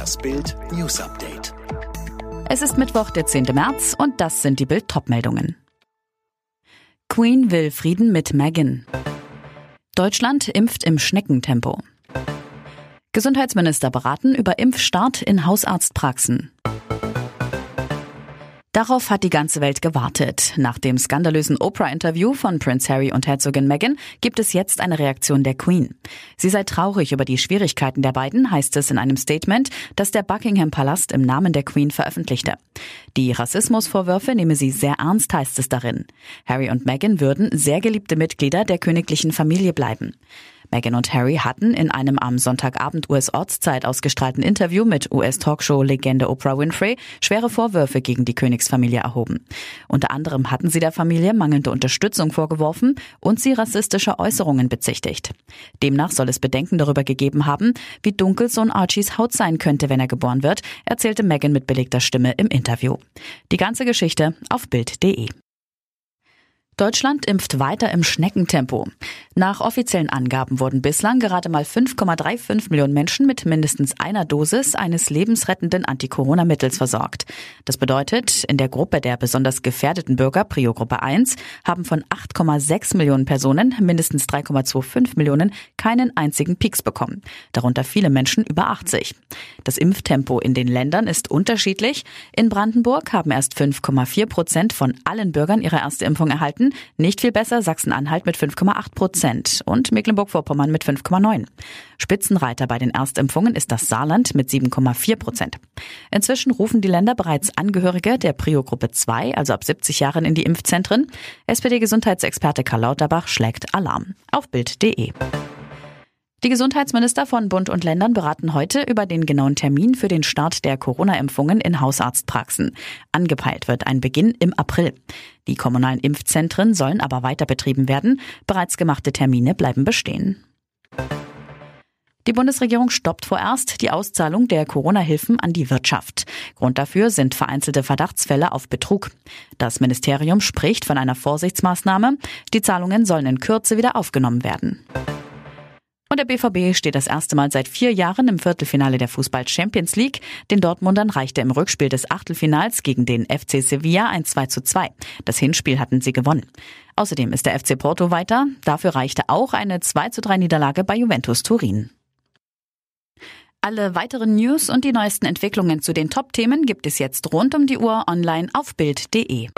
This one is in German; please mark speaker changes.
Speaker 1: Das Bild News Update.
Speaker 2: Es ist Mittwoch, der 10. März und das sind die Bild meldungen Queen will Frieden mit Meghan. Deutschland impft im Schneckentempo. Gesundheitsminister beraten über Impfstart in Hausarztpraxen. Darauf hat die ganze Welt gewartet. Nach dem skandalösen Oprah-Interview von Prince Harry und Herzogin Meghan gibt es jetzt eine Reaktion der Queen. Sie sei traurig über die Schwierigkeiten der beiden, heißt es in einem Statement, das der Buckingham Palast im Namen der Queen veröffentlichte. Die Rassismusvorwürfe nehme sie sehr ernst, heißt es darin. Harry und Meghan würden sehr geliebte Mitglieder der königlichen Familie bleiben. Meghan und Harry hatten in einem am Sonntagabend US-Ortszeit ausgestrahlten Interview mit US-Talkshow-Legende Oprah Winfrey schwere Vorwürfe gegen die Königsfamilie erhoben. Unter anderem hatten sie der Familie mangelnde Unterstützung vorgeworfen und sie rassistische Äußerungen bezichtigt. Demnach soll es Bedenken darüber gegeben haben, wie dunkel Sohn Archies Haut sein könnte, wenn er geboren wird, erzählte Meghan mit belegter Stimme im Interview. Die ganze Geschichte auf Bild.de. Deutschland impft weiter im Schneckentempo. Nach offiziellen Angaben wurden bislang gerade mal 5,35 Millionen Menschen mit mindestens einer Dosis eines lebensrettenden Anti-Corona-Mittels versorgt. Das bedeutet, in der Gruppe der besonders gefährdeten Bürger, Prio-Gruppe 1, haben von 8,6 Millionen Personen mindestens 3,25 Millionen keinen einzigen Peaks bekommen. Darunter viele Menschen über 80. Das Impftempo in den Ländern ist unterschiedlich. In Brandenburg haben erst 5,4 Prozent von allen Bürgern ihre erste Impfung erhalten nicht viel besser Sachsen-Anhalt mit 5,8 Prozent und Mecklenburg-Vorpommern mit 5,9. Spitzenreiter bei den Erstimpfungen ist das Saarland mit 7,4 Prozent. Inzwischen rufen die Länder bereits Angehörige der Prio-Gruppe 2, also ab 70 Jahren, in die Impfzentren. SPD-Gesundheitsexperte Karl Lauterbach schlägt Alarm. Auf Bild.de. Die Gesundheitsminister von Bund und Ländern beraten heute über den genauen Termin für den Start der Corona-Impfungen in Hausarztpraxen. Angepeilt wird ein Beginn im April. Die kommunalen Impfzentren sollen aber weiter betrieben werden. Bereits gemachte Termine bleiben bestehen. Die Bundesregierung stoppt vorerst die Auszahlung der Corona-Hilfen an die Wirtschaft. Grund dafür sind vereinzelte Verdachtsfälle auf Betrug. Das Ministerium spricht von einer Vorsichtsmaßnahme. Die Zahlungen sollen in Kürze wieder aufgenommen werden. Und der BVB steht das erste Mal seit vier Jahren im Viertelfinale der Fußball Champions League. Den Dortmundern reichte im Rückspiel des Achtelfinals gegen den FC Sevilla ein 2 zu 2. Das Hinspiel hatten sie gewonnen. Außerdem ist der FC Porto weiter. Dafür reichte auch eine 2 zu 3 Niederlage bei Juventus Turin. Alle weiteren News und die neuesten Entwicklungen zu den Top-Themen gibt es jetzt rund um die Uhr online auf Bild.de.